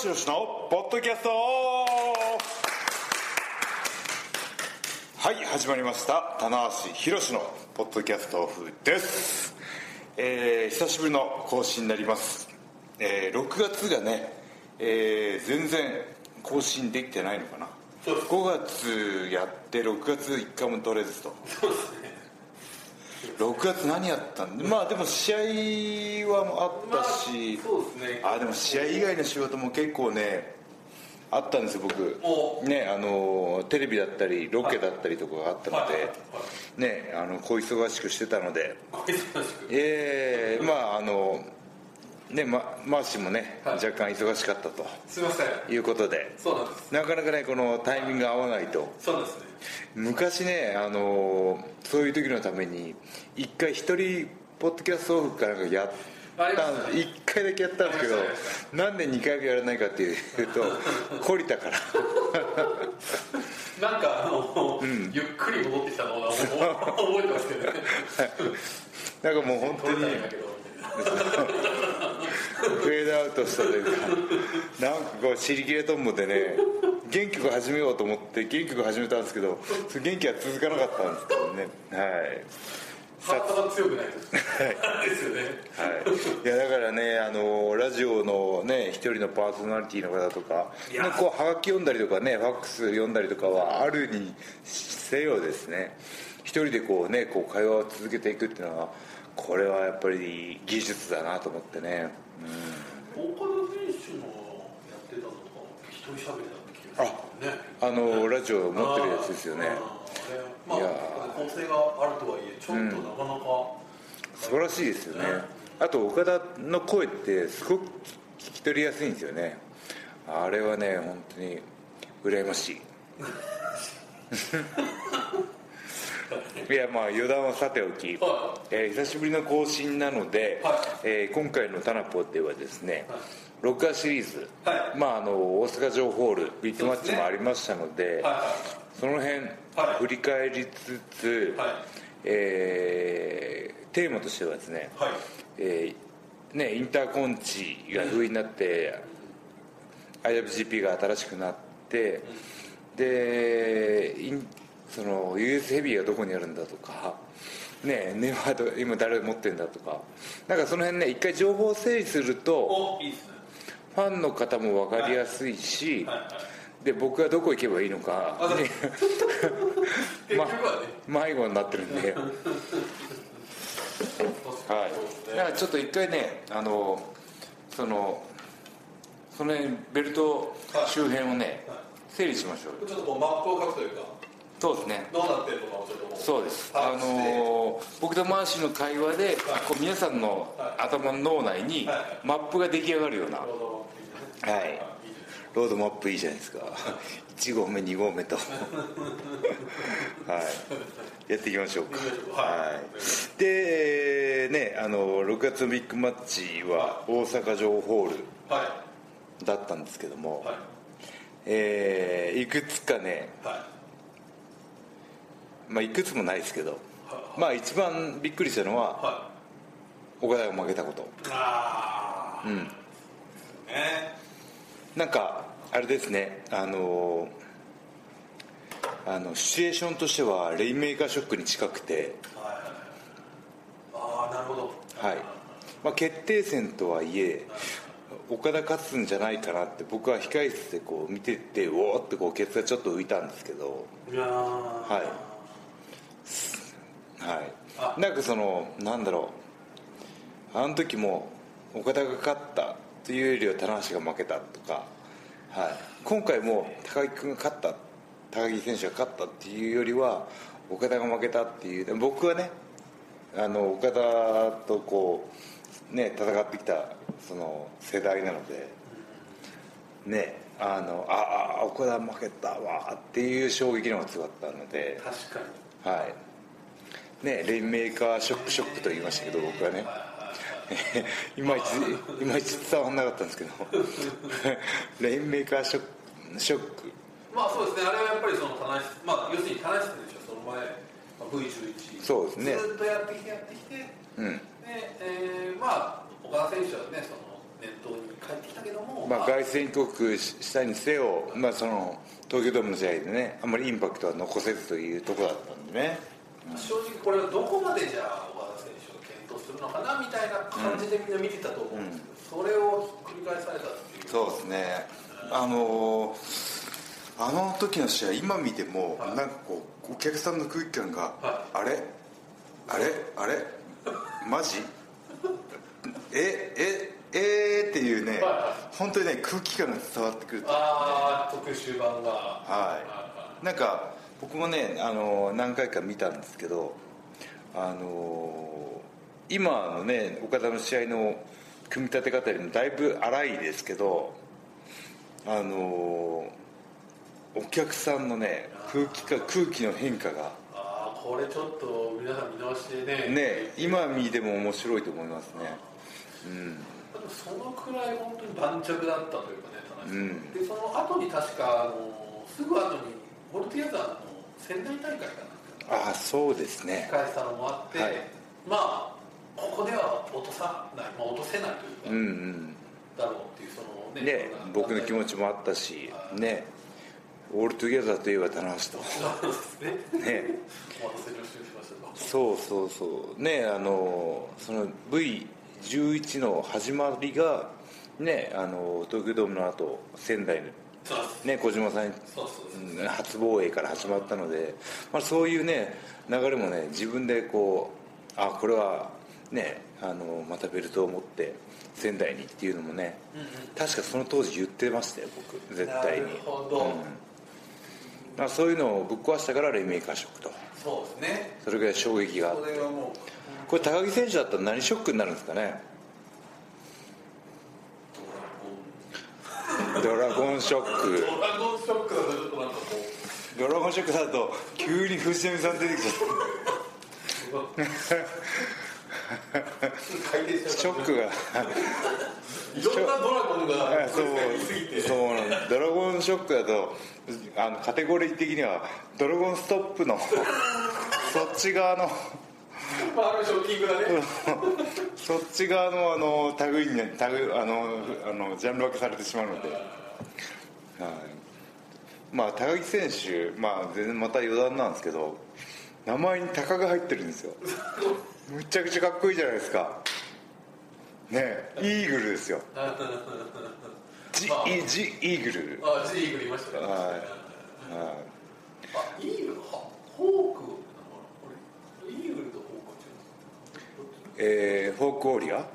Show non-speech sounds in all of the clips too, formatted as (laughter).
橋宏のポッドキャスト。はい始まりました。棚橋宏のポッドキャストオフです、えー久しぶりの更新になります、えー6月がね、えー全然更新できてないのかな。そうです5月やって6月1回も取れずと。そうですね6月何やったん？でまあでも試合はあったし、まあそうですね。あでも試合以外の仕事も結構ねあったんですよ僕。お。ねあのテレビだったりロケだったりとかがあったので。ねあの小忙しくしてたので。ご忙しく。ええまああのねまマーシーもね、はい。若干忙しかったと。すいません。いうことで。そうなんです。なかなかねこのタイミングが合わないと。そうですね昔ねあのそういう時のために一回一人ポッドキャストオフかなんかやったありましたね。一回だけやったんですけどなんで2回目やらないかっていうと懲りたから。なんかあの、ゆっくり戻ってきたのを覚えてますけどね。なんかもう本当にフェードアウトしたというかなんかこう尻切れトンボでね元気よく始めようと思って元気よく始めたんですけどその元気は続かなかったんですけどね。はい。ハートが強くないと。ですよねはい、いやだからねあのラジオのね一人のパーソナリティの方とかねこうはがき読んだりとかねファックス読んだりとかはあるにせよですね。一人でこうねこう会話を続けていくっていうのはこれはやっぱり技術だなと思ってね、岡田選手のやってたのとか一人喋りだった気がするね。あのラジオ持ってるやつですよね。まあいや構成があるとはいえちょっとなかなか、素晴らしいですよね。あと岡田の声ってすごく聞き取りやすいんですよね。あれはね本当に羨ましい (laughs) いやまあ余談はさておき、はえー久しぶりの更新なので、はい。えー今回の「タナポ」ではですね、録画シリーズ、はい。まあ、あの大阪城ホールビッグマッチもありましたのではいはい。その辺、はい。振り返りつつ、はい。えーテーマとしてはですね、はい。えーね、インターコンチが風になって、IWGP が新しくなって、でインその US ヘビーがどこにあるんだとか、ね、ネバード今誰が持ってるんだとかなんかその辺ね一回情報を整理するとファンの方も分かりやすいし、で僕はどこ行けばいいのかあそうね。(laughs) 結局はね、迷子になってるんで。(laughs) はい、だからちょっと一回ねあのそのその辺ベルト周辺をね、はい。整理しましょうよ。ちょっとこうマップを書くというかそうですね。どうなってるのかをちょっともうそうです。あの僕とマーシーの会話で、こう皆さんの頭の脳内にはい。マップが出来上がるような、はい。ロードマップいいじゃないですか。1合目2合目と。(laughs) はい。やっていきましょうか。はい。はい。でえーねあの6月のビッグマッチは大阪城ホールはだったんですけども、いはい。えーいくつかね、はいまあ、いくつもないですけど、はまあ一番びっくりしたのはは岡田が負けたこと。いああうん。ね。なんかあれですねあのあのシチュエーションとしてはレインメーカーショックに近くて。はい。はいああなるほど。はい、まあ、決定戦とはいえ岡田勝つんじゃないかなって僕は控え室でこう見てておおってこうケツがちょっと浮いたんですけど。いやー。はい。あはい。なんかそのなんだろう。あの時も岡田が勝ったというよりは棚橋が負けたとか、はい、今回も高木君が勝った高木選手が勝ったっていうよりは岡田が負けたっていう。僕はねあの岡田とこうね戦ってきたその世代なのでねあのああ岡田負けたわっていう衝撃の方が強かったので。確かにはい。ねレインメーカーショックショックと言いましたけど僕はね。(laughs) いまいちいまいち伝わんなかったんですけど。(laughs) レインメーカーショックショック。まあそうですね。あれはやっぱりその棚室まあ要するに棚室でしょその前、まあ、V11 そうですね。ずっとやってきてやってきてで、うん。えーまあ岡田選手はねその念頭に帰ってきたけども、まあ、凱旋帰国したにせよ、まあ、その東京ドームの試合でねあんまりインパクトは残せずというところだったんでね。正直これはどこまでじゃあ小田選手が検討するのかなみたいな感じでみんな見てたと思うんですけど、それを繰り返されたっていう。そうですね。あのあの時の試合今見ても、はい。なんかこうお客さんの空気感が、はあれ？あれ？あれ？マジ？え？え？えー、っていうね、はい。は本当にね空気感が伝わってくるああ特集版が。はい。なんか僕もねあの何回か見たんですけどあの今のね岡田の試合の組み立て方よりもだいぶ荒いですけどあのお客さんのね空気か空気の変化が。ああこれちょっと皆さん見直してね。ね今見ても面白いと思いますね。うんそのくらい本当に盤石だったというかねうん。でその後に確かあのすぐ後にボルティアザーの仙台大会かなああそうですね。控えてたのもあって、はい。まあここでは落とさない、まあ、落とせないというか、うんうん。だろうっていうそのねね僕の気持ちもあったしね ALL TOGETHER といえば棚橋そうですね。とね。(laughs) お待たせしましたがそうそうそう。ねあのその V11 の始まりがねあの東京ドームの後仙台のね小島さん初防衛から始まったので、まあ、そういうね流れもね自分でこうあこれはねあのまたベルトを持って仙台にっていうのもね、確かその当時言ってましたよ僕絶対に。なるほど。うん。まあ、そういうのをぶっ壊したからレミーカーショックと。そうですね。それぐらい衝撃があって。それはもうこれ高木選手だったら何ショックになるんですかね？ドラゴンショック。ドラゴンショックだとちょっとなんかこうドラゴンショックだと急に藤波さん出てきちゃったショックが。いろんなドラゴンがそうそうなんだドラゴンショックだとあのカテゴリー的にはドラゴンストップのそっち側のまああるショッキングだね。(laughs) そっち側のあの類にね類あのあのジャンル分けされてしまうので、はい、まあ高木選手、まあ、全然また余談なんですけど名前に「鷹」が入ってるんですよ。むちゃくちゃかっこいいじゃないですか。ねイーグルですよ。(laughs) ジ,、まあ。イジイーグル。あジーグルいましたね。はい。はい。あイーグルはホークなのかなこれイーグルとホークは違うんですかえー、フォークオーリア？はい。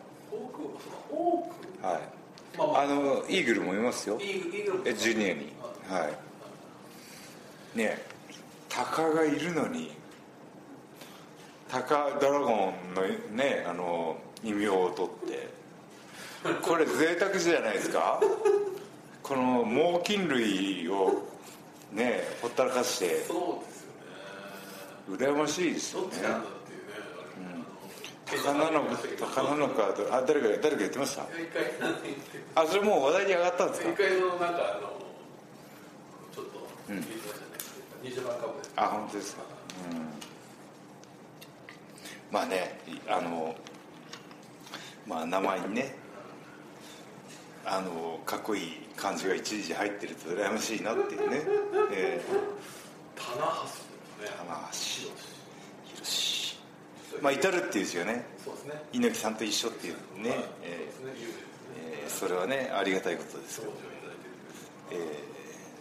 まあまあ。あのイーグルもいますよ。えジュニアに。はい。ね鷹がいるのに鷹ドラゴンのねあの異名を取って。これ贅沢じゃないですか？(laughs) この猛禽類をねほったらかして。そうですよね。羨ましいですよね鷹なのか鷹なのか。あ誰か誰か言ってましたあそれもう話題に上がったんですか。一回そのなん。かあのちょっと聞いてましたね20番株であ本当ですか。うん。まあねあのまあ名前にねあのかっこいい漢字が一時入ってると羨ましいなっていうね、え棚橋ですね。ー、棚橋まあ至るっていう字がね。そうですね。猪木さんと一緒っていうね、はい。ええーそれはねありがたいことです。ごよ登場いただいてる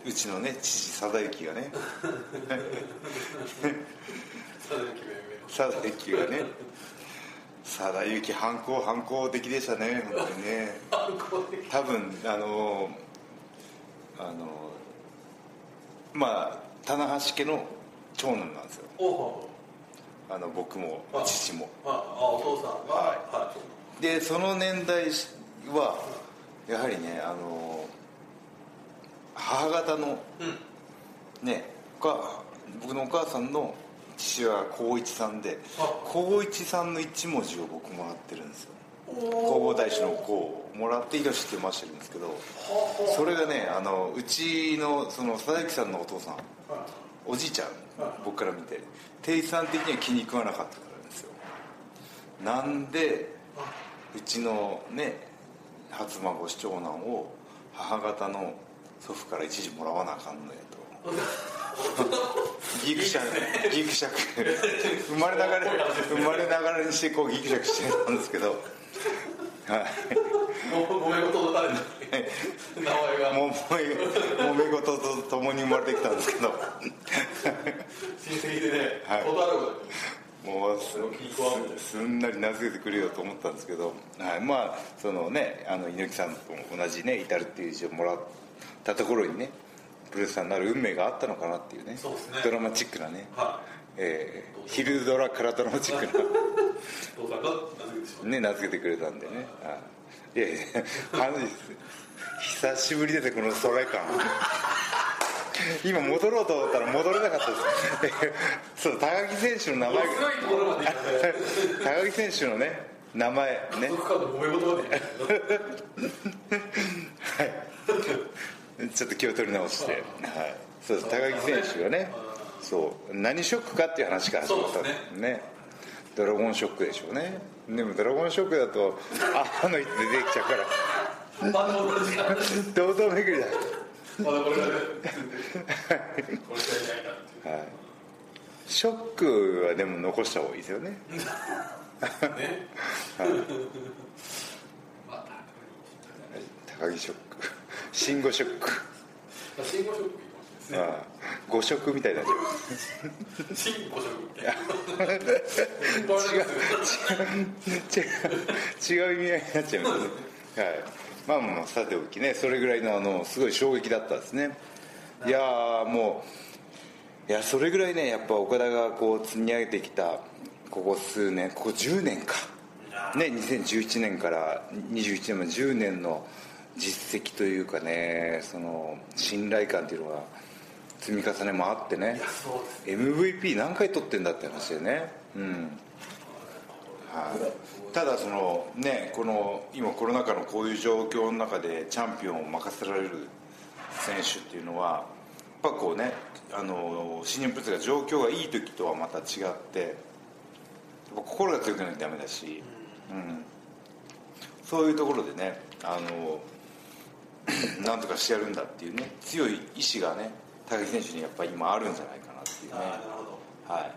えーうちのね父貞之がね。貞之がね。貞之反抗反抗的でしたね本当にね。多分あのあのまあ棚橋家の長男なんですよあの僕もあ父も。ああお父さんがはい。でその年代はやはりねあの母方のうん。ね僕のお母さんの父親が光一さんであ。光一さんの一文字を僕もらってるんですよ。弘お法大師の「光」をもらって「宏」って読ましてるんですけどはそれがねあのうちのその佐々木さんのお父さんおじいちゃんはい僕から見て定一さん的には気に食わなかったからですよ。なんであうちのね初孫子長男を母方の祖父から一時もらわなあかんのやと。(laughs) ギクシャクギクシャク。生まれながら生まれながらにしてこうギクシャクしてたんですけどはい。ももめ事の誰だ。っけ名前が。もめもめ事とともに生まれてきたんですけど。親戚でねはい。断るもうすんなり名付けてくれよと思ったんですけど、はい、まあそのねあの猪木さんと同じね至るっていう字をもらったところにねプロレスラーになる運命があったのかなっていうね。そうですね。ドラマチックなね、はえー昼ドラからドラマチックなね名付けてくれたんでね、はい、いやいや久しぶりですねこのストライカー今戻ろうと思ったら戻れなかったです。そう高木選手の名前高木選手のね名前ね。はい。ちょっと気を取り直して、はい、そうです。高木選手がねそう。何ショックかっていう話から始まったんですね。ドラゴンショックでしょうね。でもドラゴンショックだとああの人出てきちゃうから。まだ堂々巡りだ。まだこれだねこれじゃいないはい。ショックはでも残した方がいいですよね。ね。また。高木ショック。慎吾ショック。信号ショックです色みたいになっち新五色みたいな違う。違う違う意味合いになっちゃいますね。はい。まあまあさておきね。それぐらいのあのすごい衝撃だったですね。いやーもういやそれぐらいねやっぱ岡田がこう積み上げてきたここ数年ここ10年か。ね2011年から21年まで10年の実績というかねその信頼感っていうのが積み重ねもあってね。MVP 何回取ってんだって話でね。うん。はい、ただそのねこの今コロナ禍のこういう状況の中でチャンピオンを任せられる選手っていうのはやっぱこうねあの新日本プロレスが状況がいい時とはまた違ってやっぱ心が強くないとダメだし、うん、そういうところでねあの (clears throat) なんとかしてやるんだっていうね強い意志がね高木選手にやっぱり今あるんじゃないかなっていうね。はい。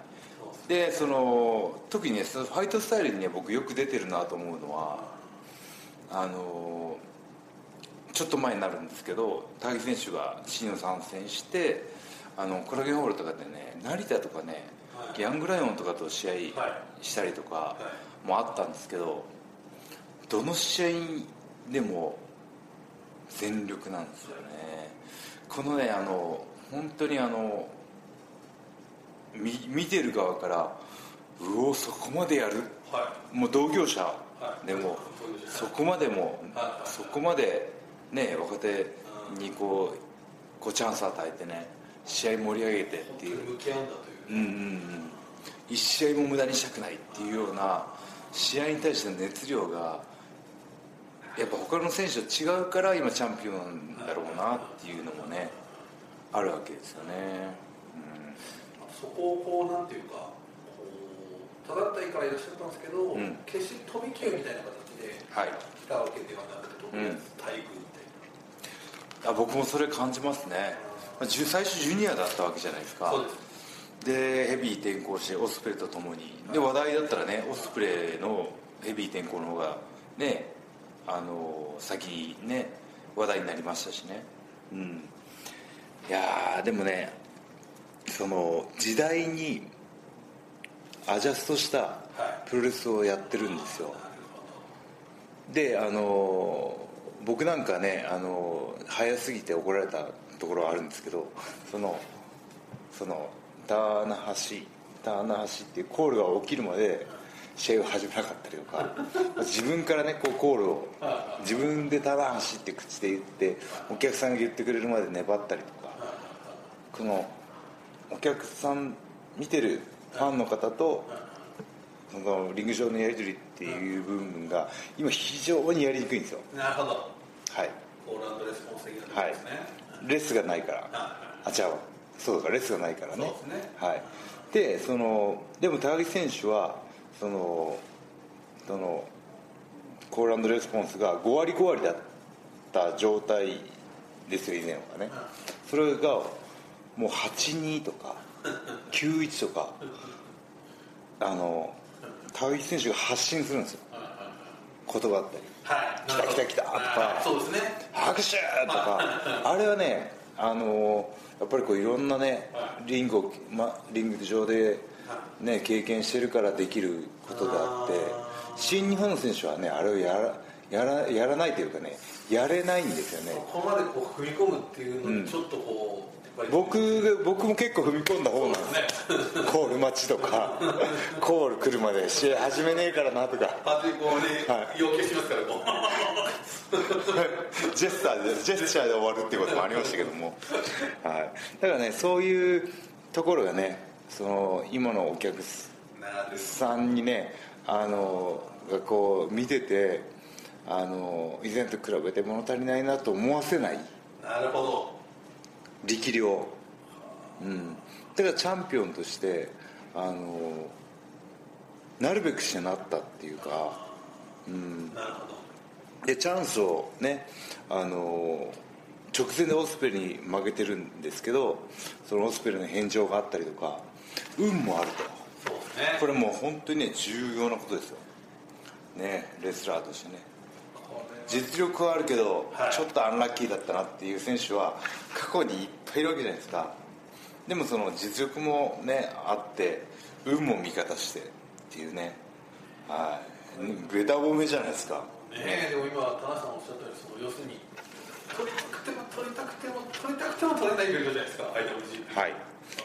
でその特にねそのファイトスタイルにね僕よく出てるなと思うのはあのちょっと前になるんですけど高木選手が新を参戦してあのコラゲンホールとかでね成田とかね、はい。ヤングライオンとかと試合はしたりとかい。もあったんですけどどの試合でも全力なんですよね。このねあの本当にあの見見てる側からうおそこまでやる？はもう同業者はい。でもそこまでもはいそこまでね若手にこうこうチャンス与えてね試合盛り上げてっていう。んう。うん。一試合も無駄にしたくないっていうような試合に対しての熱量がやっぱ他の選手と違うから今チャンピオンだろうなっていうのもねあるわけですよね、そこをこうなんていうかただったいからいらっしゃったんですけど、ん。決して飛び級みたいな形でうん、はい。来たわけではなくて特別待遇みたいあ僕もそれ感じますね。最初ジュニアだったわけじゃないですか。でヘビー転向してオスプレイとともに。で話題だったらねオスプレイのヘビー転向の方がねあの先にね話題になりましたしね。うんいやでもねその時代にアジャストしたプロレスをやってるんですよ。であの僕なんかねあの早すぎて怒られたところはあるんですけどそのそのダーナ橋ダーナ橋っていうコールが起きるまで試合を始めなかったりとか自分からねこうコールを自分でダーナ橋って口で言ってお客さんが言ってくれるまで粘ったりとこのお客さん見てるファンの方とそのリング上のやり取りっていう部分が今非常にやりにくいんですよ。なるほど。はい。コールレスポンス的なですね、レスがないから。はあ違うそうかレスがないからね。そうですね。はい。でそのでも高木選手はそのそのコールレスポンスが5割5割だった状態ですよ以前はね。それがもう82とか91とかあの高木選手が発信するんですよ。言葉だったりはい。来た来た来たとかそうですね。拍手とか。あれはねあのやっぱりこういろんなねリングを、ま、リング上で、ね、経験してるからできることであって新日本の選手はねあれをやらやらやらないというかねやれないんですよね。ここまでこう踏み込むっていうのにちょっとこう、僕僕も結構踏み込んだ方なんです。ね。(laughs) コール待ちとかコール来るまで試合始めねえからなとか。パチンコには要求しますからこう。(laughs) ジェスチャーでジェスチャーで終わるっていうこともありましたけども、はい、だからねそういうところがねその今のお客さんにねあのがこう見ててあの以前と比べて物足りないなと思わせない。なるほど力量、うん、だからチャンピオンとしてあのなるべくしてなったっていうか、うん、でチャンスをねあの直前でオスプレイに負けてるんですけどそのオスプレイの返上があったりとか運もあると。ね。これもう本当にね重要なことですよ。ねレスラーとしてね実力はあるけど、はい。ちょっとアンラッキーだったなっていう選手は過去にいっぱいいるわけじゃないですか。でもその実力もねあって運も味方してっていうね。はい。べた褒めじゃないですか。ねえでも今田中さんおっしゃったようにその要するに取りたくても取りたくても取りたくても取れないベルトじゃないですか IWG はい。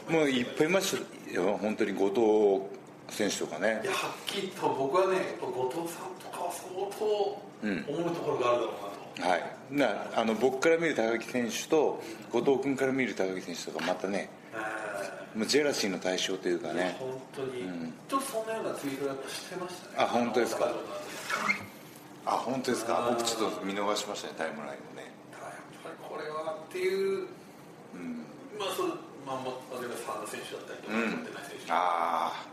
もういっぱいいましたよ。本当に後藤選手とかね。いやはっきりと僕はね後藤さんと相当思うところがあるだろうなと、はい。なあの僕から見る高木選手と後藤君から見る高木選手とかまたねえもうジェラシーの対象というかーね本当に、ちょっとそんなようなツイートをやっぱしてましたね。あ本当ですか？あ本当ですか？僕ちょっと見逃しましたねタイムラインをね。ただやっぱりこれはっていう、まあそれまあも例えば真田選手だったりとか、うん。持ってない選手。ああ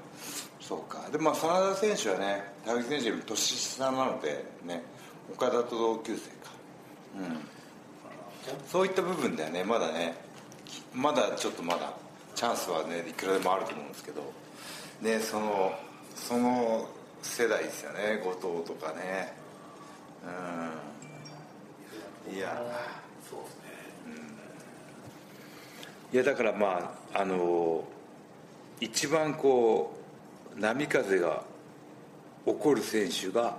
そうか。でもまあ真田選手はね高木選手より年下なのでね岡田と同級生か。うん。そういった部分ではねまだねまだちょっとまだチャンスはねいくらでもあると思うんですけどねそのその世代ですよね後藤とかね。うん。いや。そうですね。いやだからまああの一番こう波風が起こる選手が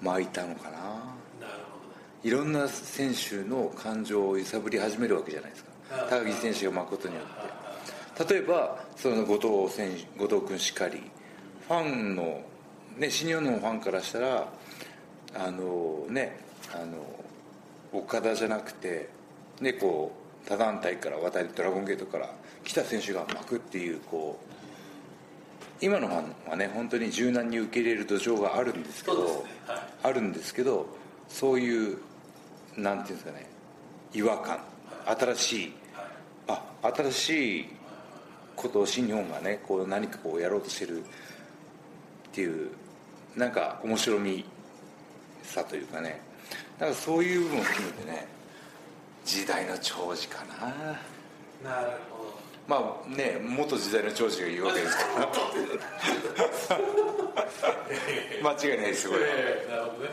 まあいたのかな。なるほいろんな選手の感情を揺さぶり始めるわけじゃないですか。高木選手が巻くことによって。例えばその後藤選手後藤君しかりファンの、ね、新日本のファンからしたらあのねあの岡田じゃなくて、ね、こう他団体から渡りドラゴンゲートから来た選手が巻くっていうこう今のファンはね本当に柔軟に受け入れる土壌があるんですけどねはい。あるんですけどそういうなんていうんですかね違和感新しい。あ新しいことを新日本がねこう何かこうやろうとしてるっていうなんか面白みさというかねなんかそういう部分を含めてね時代の長寿かな。なるほどまあね元時代の長寿が言うわけですから。(laughs) 間違いないですよこれは。ええなるほどね、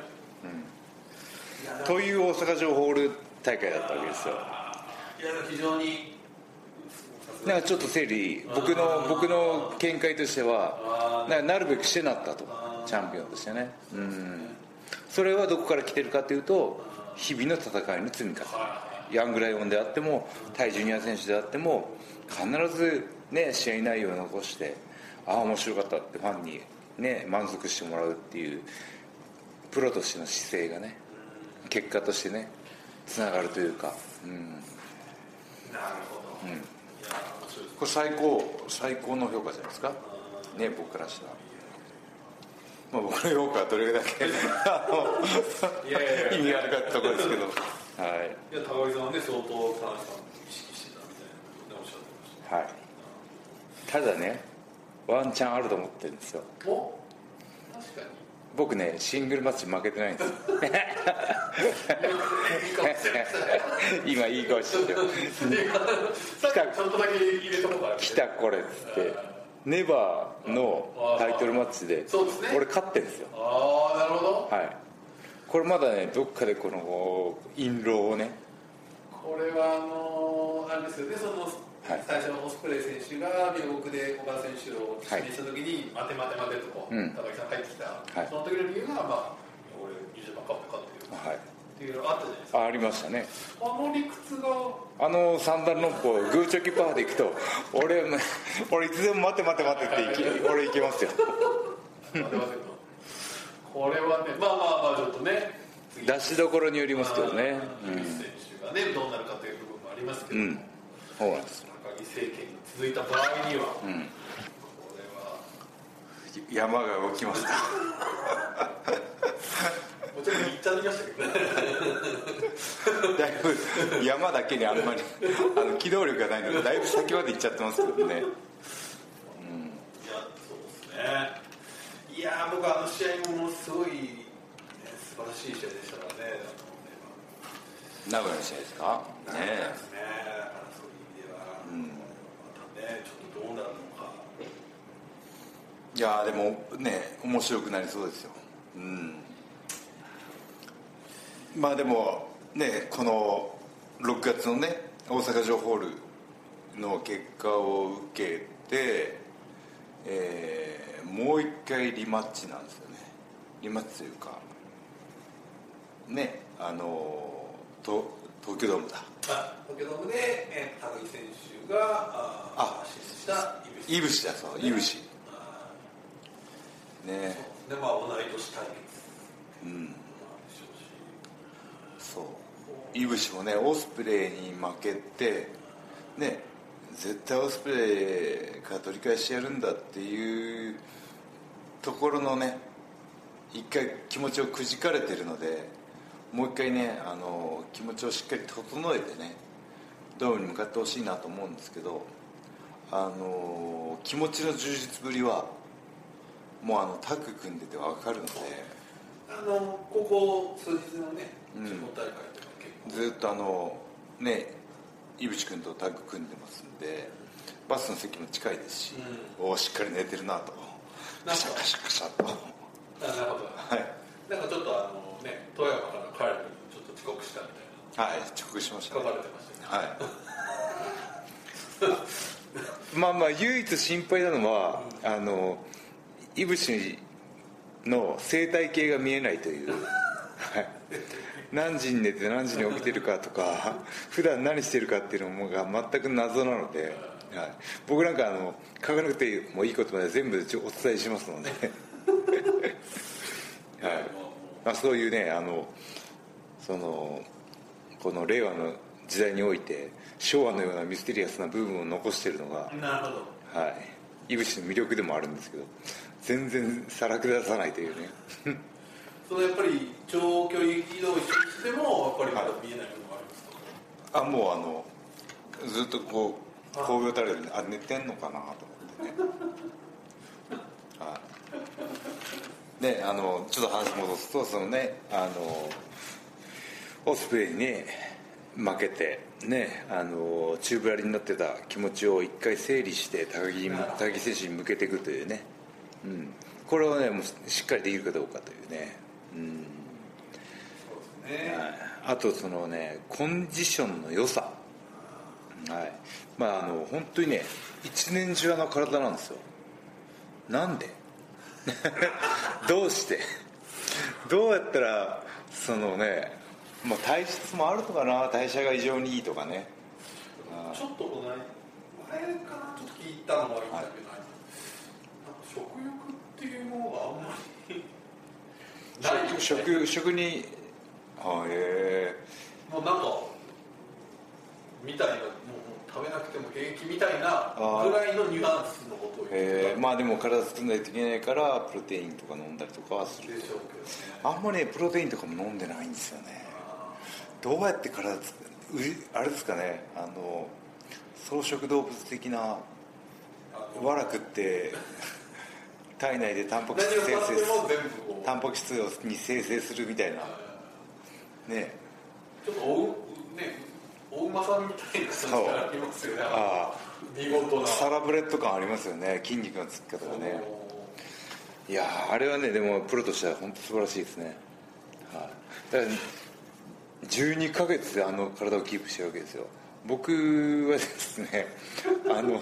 いやという大阪城ホール大会だったわけですよ。いや非常になんかちょっと整理僕の僕の見解としてはななるべくしてなったとチャンピオンとしてね。うん。それはどこから来てるかというと日々の戦いの積み重ねヤングライオンであっても対ジュニア選手であっても必ずね試合内容を残してああ面白かったってファンにね満足してもらうっていうプロとしての姿勢がね結果としてねつながるというかうん。なるほど、いや面白いです。これ最高最高の評価じゃないですか？ね僕からしたら。まあ僕の評価はどれだけ意味があるかってところですけどはい。いや高木さんはね相当田中さん意識してたみたいなおっしゃってましはい。ただねワンチャンあると思ってるんですよ。たお確かに。僕ねシングルマッチ負けてないんです今いい顔してるさっきちょっとだけ入れとこうかな来たこれっつって。ネバーのタイトルマッチで俺勝ってんですよ。ああなるほど。はいこれまだねどっかでこの印籠をね。これはあのあれですよね。その、はい。最初のオスプレイ選手が両国で小川選手をはい指名した時に、待て待て待てとこう、うん。高木さん入ってきた、はい。その時の理由がまあ俺20番勝ったかっていう。はい。っていうのがあったじゃないですか。あありましたね。あの理屈が。あの三段論法グーチョキパーでいくと俺俺いつでも待て待て待てって俺いけますよ。(laughs) 待て待て。とこれはねまあまあまあちょっとね次。出しどころによりますけどね。高木選手がねどうなるかという部分もありますけど、うん。そうなんです高木政権が続いた場合には、こん。れは山が動きました。(laughs) もちろん言っちゃいましたけどね。だいぶ山だけにあんまり (laughs) あの機動力がないのでだいぶ先まで行っちゃってますけどね。いやそうですねいや僕あの試合もものすごい、ね、素晴らしい試合でしたからね名古屋の試合ですか？ねねそういう意味では、またねちょっとどうなるのか。いやーでもね面白くなりそうですよ。うん。まあでもねこの6月のね大阪城ホールの結果を受けて、えーもう一回リマッチなんですよね。リマッチというかねあのと東京ドームだ。あ東京ドームで、えー高木選手がああしたイいぶしだそういぶしあね。ーでまあ同い年対決。うん。そう。いぶしもねオスプレイに負けてね絶対オスプレイから取り返してやるんだっていうところのね一回気持ちをくじかれてるのでもう一回ねあの気持ちをしっかり整えてねドームに向かってほしいなと思うんですけどあの気持ちの充実ぶりはもうあのタッグ組んでて分かるのであのここ数日のねうん。地方大会ずっとあのね井渕君とタッグ組んでますんでバスの席も近いですし、おおしっかり寝てるなとカシャカシャカシャとなるほどいなんかちょっとあのね富山から帰るのにちょっと遅刻したみたいなはい直撃しましたね書かれてましたねはいまあまあ唯一心配なのは、あの井渕の生態系が見えないという、はい、何時に寝て何時に起きてるかとか普段何してるかっていうのが全く謎なので、はい、僕なんかあの書かなくてもいいことまで全部お伝えしますので、(laughs) はい。まあ、そういうねあのそのこの令和の時代において昭和のようなミステリアスな部分を残しているのが、なるほど。はい、いぶしの魅力でもあるんですけど全然さらけ出さないというね。(laughs) そのやっぱり長距離移動してもやっぱりまだ見えないものがありますか、あもうあのずっとこう工業垂れてあ寝てんのかなと思ってね。はい。ねあのちょっと話戻すとそのねあのオスプレイにね負けてねあの宙ぶらりになってた気持ちを一回整理して高木に高木選手に向けていくというね、うん、これをねもうしっかりできるかどうかというね、うん。そうですね、はい。あとそのねコンディションの良さ。はいまああの本当にね一年中あの体なんですよ。なんで？(laughs) どうして？どうやったらそのね、まあ、体質もあるのかな代謝が異常にいいとかね。ちょっとこの前前かなちょっと聞いたのがいいんだけど、なんか食欲っていうものがあんまりないよね食食食にあへもうなんかみたいなもう食べなくても平気みたいなぐらいのニュアンスのことを言ってえへえまあでも体作んないといけないからプロテインとか飲んだりとかはするたでしょうけどね。あんまねプロテインとかも飲んでないんですよね。どうやって体つあれですかね。あの草食動物的なあの。わら食って (laughs) 体内でタンパク何質生成タンパク質に生成するみたいな。ね。ちょっとおうねお馬さんみたいな感じがありますよね。あ見事なサラブレッド感ありますよね。筋肉のつき方がね。いやあれはねでもプロとしては本当素晴らしいですね、はい、だから12ヶ月であの体をキープしてるわけですよ。僕はですねあの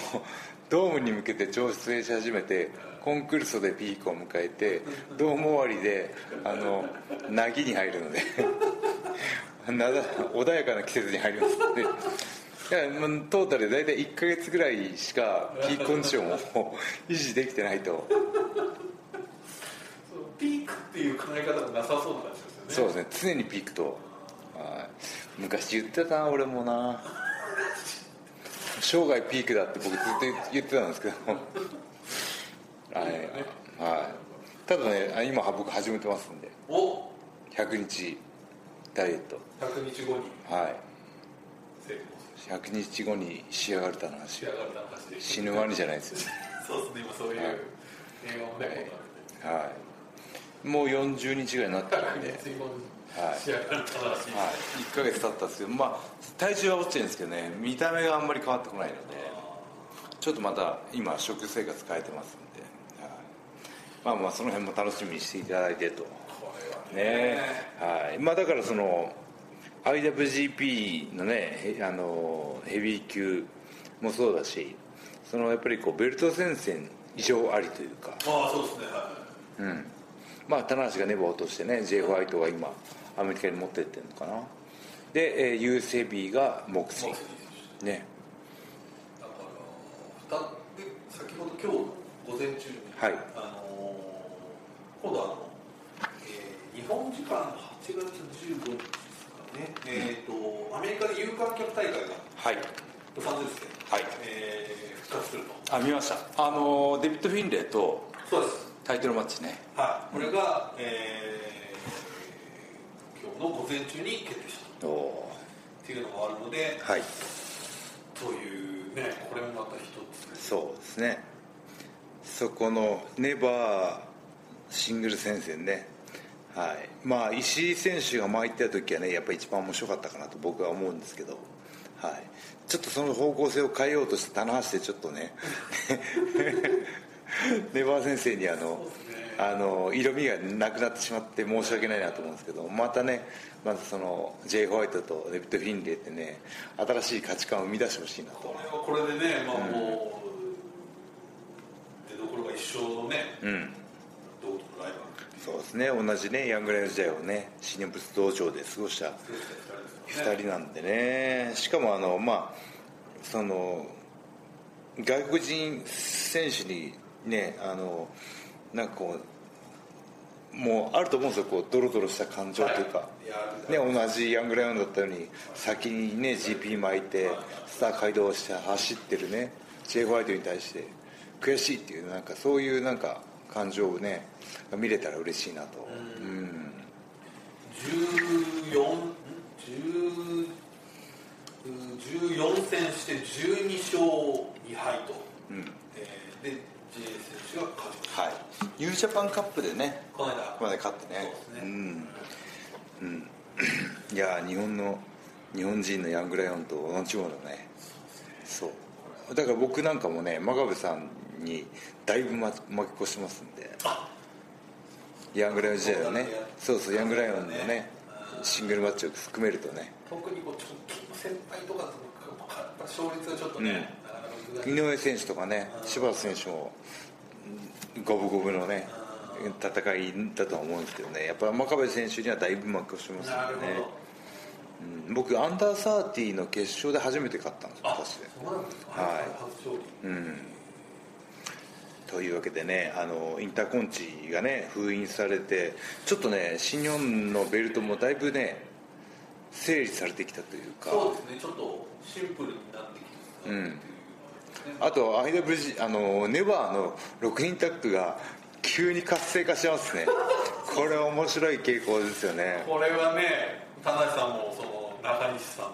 ドームに向けて調整し始めてコンクルソでピークを迎えてドーム終わりであのなぎに入るので。なだ穏やかな季節に入りますのでだからまあトータルで大体1ヶ月ぐらいしかピークコンディションを維持できてないと。ピークっていう考え方がなさそうな感じですよね。そうですね。常にピークと。はい。昔言ってたな俺もな。(laughs) 生涯ピークだって僕ずっと言ってたんですけど。はい、はい、ただねあ今僕始めてますんで。お。100日ダイエット100日後に。はい。成功する。100日後に仕上がるたの話。仕上がる話で。死ぬワニじゃないですよ (laughs) そうですね今そういうはい。映画もねこはい。もう40日ぐらいになったんんで、はい100日後にはい。仕上がる話。はい、1ヶ月経ったんですけどまあ体重は落ちてるんですけどね見た目があんまり変わってこないのでちょっとまた今食生活変えてますんで、はい、まあまあその辺も楽しみにしていただいてとね。はい。まあだからその IWGP のねへあのヘビー級もそうだしそのやっぱりこうベルト戦線異常ありというか。ああそうですね。はうん。まあ棚橋がネバ落としてね J ホワイトが今アメリカに持ってってるのかな。で、えー、ユースヘビーがモクね。だからで先ほど今日午前中に、はい。あのー今度あの、えー日本時間8月15日ですかね、えー、とアメリカで有観客大会がはい。ロサンゼルスで、はい。えー復活すると。あ見ました。あのーデビッド・フィンレイとそうです。タイトルマッチね。はい。これが、えー今日の午前中に決定したおおっていうのがあるのでーはい。というねこれもまた一つ。そうですね。そこのネバーシングル戦線ねはい。まあ石井選手が前行った時はねやっぱり一番面白かったかなと僕は思うんですけど。はい。ちょっとその方向性を変えようとして棚橋でちょっとねネバー先生にあのあの色味がなくなってしまって申し訳ないなと思うんですけどまたねまずその J. ホワイトとデビッド・フィンレイってね新しい価値観を生み出してほしいなと。これはこれでね、まあ、もう出どころが一生のね、うんそうですね。同じねヤングライオン時代をね新日本物道場で過ごした2人なんでね。しかもあのまあその外国人選手にねあのなんかこうもうあると思うんですよ。こうドロドロした感情というか、ね、同じヤングライオンだったのに先にね GP 巻いてスター街道して走ってるね J. ホワイトに対して悔しいっていうなんかそういうなんか感情をね見れたら嬉しいなと。うん。14ん10 14戦して12勝2敗と、うん。えーで J 選手が勝ちはい。ニュージャパンカップでね。この間。ここまで勝ってね。そうですね。ん、うん、いや日本の日本人のヤングライオンと同じものね。そうだから僕なんかもね真壁さんにだいぶ負け越してますんで。ヤングライオン時代のね。そうそうヤングライオンのねシングルマッチを含めるとね。特にこう直近の先輩とかとやっぱ勝率がちょっとね、うん。井上選手とかね柴田選手もうん五分五分のね戦いだとは思うんですけどね。やっぱ真壁選手にはだいぶ負け越してますんでねうん僕アンダーサーティの決勝で初めて勝ったんですよあ私。ですか。はい。初勝利うん。というわけでねあのインターコンチがね封印されてちょっとね新日本のベルトもだいぶね整理されてきたというか。そうですね。ちょっとシンプルになってきたうん。あと IWG あのネバーの6人タッグが急に活性化してますね。(laughs) これ面白い傾向ですよね。これはね田中さんもその中西さん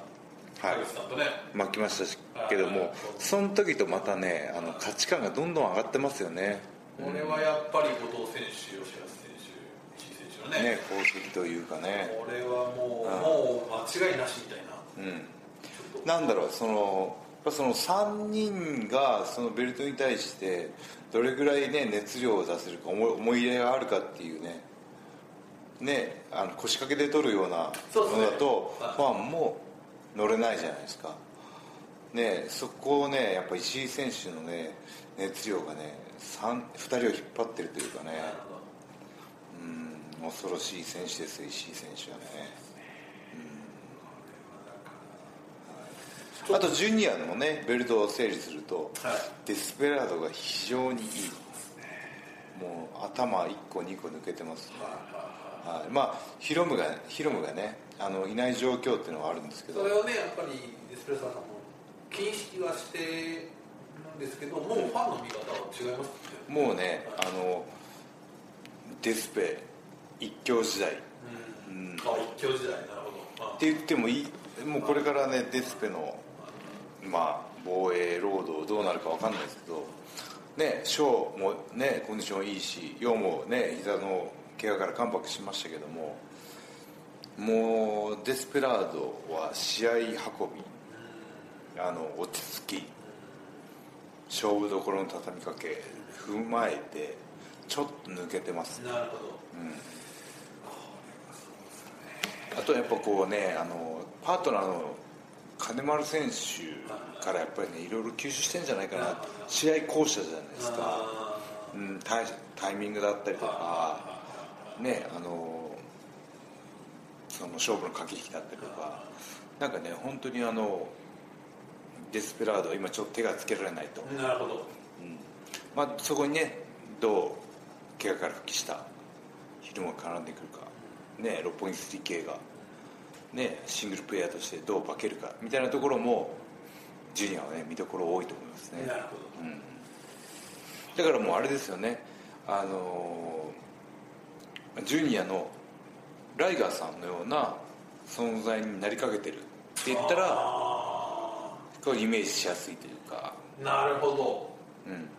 はい。さんとね。巻きましたけどもその時とまたねあの価値観がどんどん上がってますよね。これはやっぱり後藤選手、吉安選手、石井選手のね。ね功績というかね。これはもう、うん。もう間違いなしみたいな、うん。なんだろうそのその3人がそのベルトに対してどれぐらいね熱量を出せるか思い思い入れがあるかっていうねねあの腰掛けで取るようなものだとはい。ファンも乗れないじゃないですか。ねそこをねやっぱ石井選手のね熱量がね 2, 人を引っ張ってるというかね。うん恐ろしい選手ですよ石井選手はね。あとジュニアのねベルトを整理すると、はい。デスペラードが非常にいい。もう頭1個2個抜けてますね、はい、まあヒロムがヒロムがねあのいない状況っていうのはあるんですけど。それをねやっぱりデスプレッさんも禁止はしてるんですけどもうファンの見方は違いますね。もうねあのデスペ一強時代。うん、あ一強時代なるほど、って言ってもいい。もうこれからねデスペのまあ防衛労働どうなるか分かんないですけどねショーもねコンディションいいしヨウもね膝の怪我からカムバックしましたけどももうデスペラードは試合運びあの落ち着き勝負どころの畳みかけ踏まえてちょっと抜けてます。なるほど。あとやっぱこうねあのパートナーの金丸選手からやっぱりねいろいろ吸収してんじゃないかな試合巧者じゃないですか、あうん、タイミングだったりとかねあのその勝負の駆け引きだったりとかなんかね本当にあのデスペラードは今ちょっと手がつけられないと、ーなるほど。まあ、そこにねどう怪我から復帰した昼間絡んでくるか、ね、六本木 3K が、ね、シングルプレーヤーとしてどう化けるかみたいなところもジュニアはね見どころ多いと思いますね。なるほだからもうあれですよね。あのージュニアのライガーさんのような存在になりかけてるって言ったどらあこうイメージしやすいというか、ーなるほど。うん、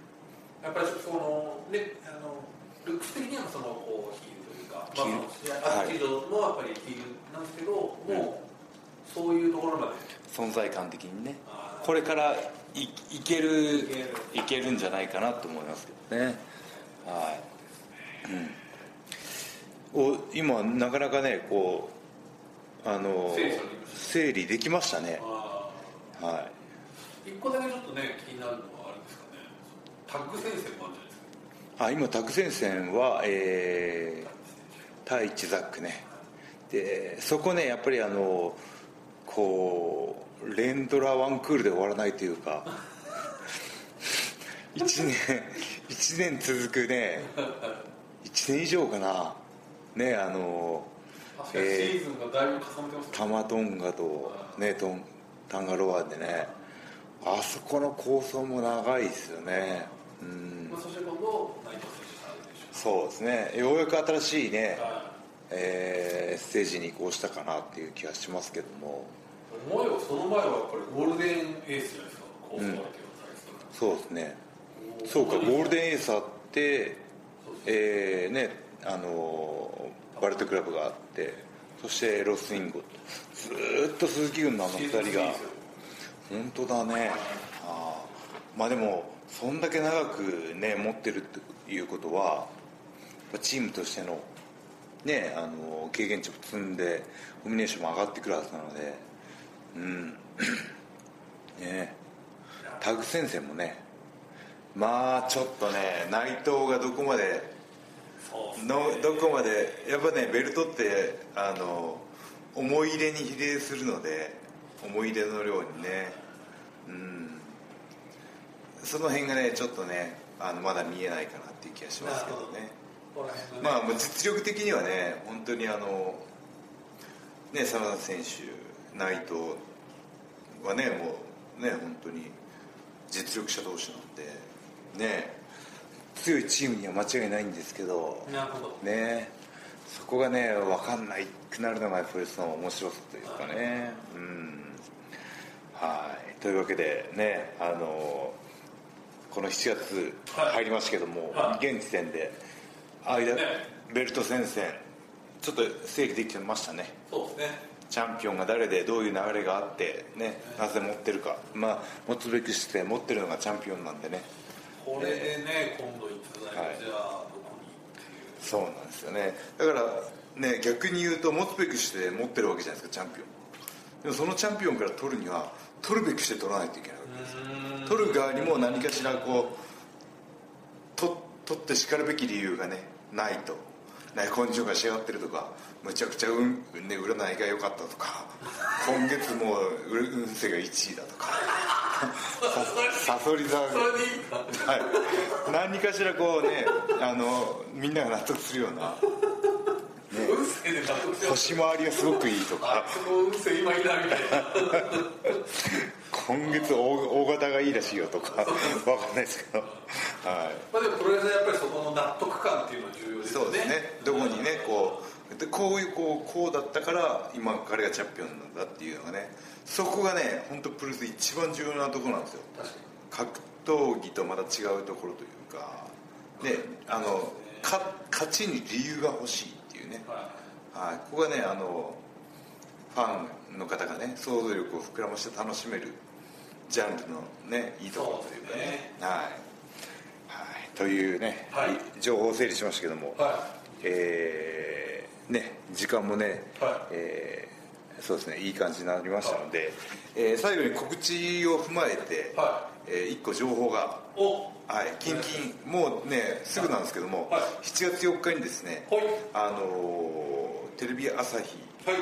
やっぱりそのねあのルックス的にはそのこうヒールというか、ヒール。まあアスリートもやっぱりヒールなんですけど、もうそういうところまで。存在感的にね。これからいいけるいける。いけるんじゃないかなと思いますけどね。はい、うん、お今なかなかねこうあの整理できましたね。あはい。ー一個だけちょっとね気になるのはあるんですかね。タッグ戦線もあるじゃないですか。あ今タク戦線は、えー、対一ザックねでそこねやっぱりあのこう連ドラワンクールで終わらないというか。(laughs) 1年一年続くね。1年以上かなねあのシーズンがだいぶ重ねてますタマトンガとねトンタンガロアでねあそこの構想も長いですよね。うん。まあ、そして今度内藤選手そうですね。ようやく新しいねえーステージに移行したかなっていう気がしますけども。い、思えばその前はやっぱりゴールデンエースじゃないですかコース相手の対決とか、そうですね。そうかゴールデンエースあってえーねあのーバレットクラブがあってそしてロスインゴずっと鈴木軍のあの2人が。本当だね。あまあでもそんだけ長くね持ってるっていうことはチームとしてのねあの経験値を積んでコミュニケーションも上がってくるはずなのでうん。(coughs) ね。タグ戦線もねまあちょっとね内藤がどこまでのどこまでやっぱねベルトってあの思い入れに比例するので思い入れの量にね。うん。その辺がねちょっとねあのまだ見えないかなっていう気がしますけどね。まあ実力的にはね本当にあのね真田選手内藤はねもうね本当に実力者同士なんでね強いチームには間違いないんですけどなるほど。ねそこがね分かんないくなるのがやっぱりその面白さというかね。うん。はい。というわけでねあのこの7月はい。入りましたけども、はい。現時点で間、ね。ベルト戦線ちょっと整理できてましたね。そうですねチャンピオンが誰でどういう流れがあって、ね、なぜ持ってるか、まあ、持つべきして持ってるのがチャンピオンなんでねこれでね今度逸材がはいじゃあどこにってい。うそうなんですよね。だからね逆に言うと持つべきして持ってるわけじゃないですかチャンピオン。でもそのチャンピオンから取るには取るべきして取らないといけないわけです取る側にも何かしらこうと取ってしかるべき理由がねないと、ね、根性が仕上がってるとかむちゃくちゃ運、ね、占いが良かったとか今月もう運勢が1位だとかささそり座はい、何かしらこうねあのみんなが納得するような。運勢で納得してます星回りがすごくいいとか。今月大大型がいいらしいよとか。わかんないですけど、はまあでもプロレスはやっぱりそこの納得感っていうのは重要い、ですよね。そうですね。どこにねこうでこういうこうこうだったから今彼がチャンピオンなんだっていうのがねそこがね本当プロレスで一番重要なところなんですよ。格闘技とまた違うところというかねあのか勝ちに理由が欲しいっていうね。ははい、ここがねあのファンの方がね想像力を膨らまして楽しめるジャンルのねいいところというかね。ね。はい、はい、というね、はい。情報を整理しましたけども、い。はえーね時間もね、はい。えーそうですねいい感じになりましたので、えー最後に告知を踏まえて、はえ1個情報がはい、近々もうねすぐなんですけども、はい。7月4日にですね、はい。あのーテレビ朝日はい。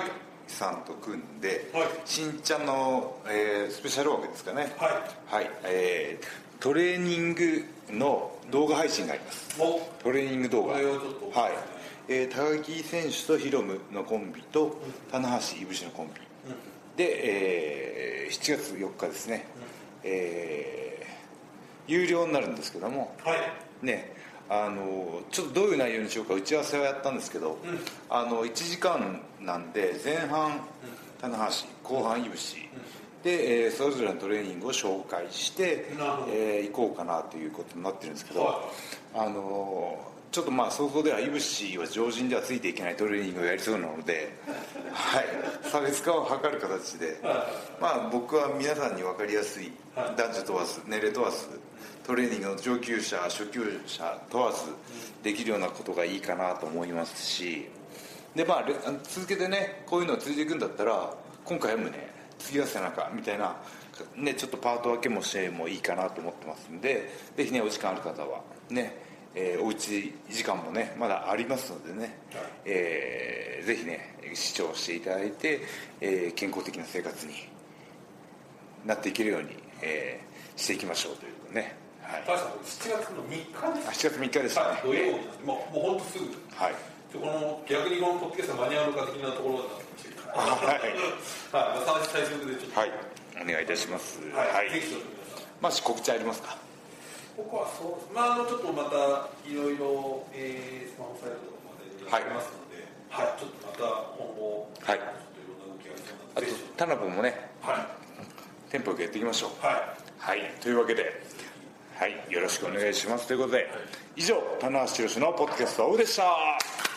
さんと組んで、はい。しんちゃんの、えースペシャル枠ですかね。はい。はい、えートレーニングの動画配信があります。お。トレーニング動画。はい、えー高木選手とヒロムのコンビと棚橋いぶしのコンビ。で、えー7月4日ですね、えー有料になるんですけども。はい。ねあのちょっとどういう内容にしようか打ち合わせはやったんですけど、あの1時間なんで前半棚橋後半いぶし、で、えーそれぞれのトレーニングを紹介してえー行こうかなということになってるんですけど、はあのちょっとまあ想像ではいぶしは常人ではついていけないトレーニングをやりそうなので、はい、差別化を図る形で、まあ、僕は皆さんに分かりやすいはい。男女問わず年齢問わずトレーニングの上級者初級者問わずできるようなことがいいかなと思いますし。でまあれ続けてねこういうのを続いていくんだったら今回もね次は背中みたいな、ね、ちょっとパート分けもしてもいいかなと思ってますんでぜひねお時間ある方はね、えーおうち時間もねまだありますのでね、はい。えーぜひね視聴していただいて、えー健康的な生活になっていけるように、えーしていきましょうということでね、はい、確かに7月の3日です7月3日でしたね。はい土曜日なんでもう本当すぐ。はい。この逆にこのポッドキャスト間に合うのか的なところになってきてるからはい。(laughs) はいまあ最最速でちょっと。はい。お願いいたします。はい、ぜひちょっと。皆さんまあ告知ありますか？ここはそうまああのちょっとまたいろいろ、えー、スマホサイトとかまでやってますので、はい。ちょっとまた今後、はい。ちょっといろんな動きがありそうあとなのでぜひタナポもねはい。テンポよくやっていきましょう。はい。はい。というわけではい。よろしくお願いします。ということで以上棚橋宏のポッドキャストオフでした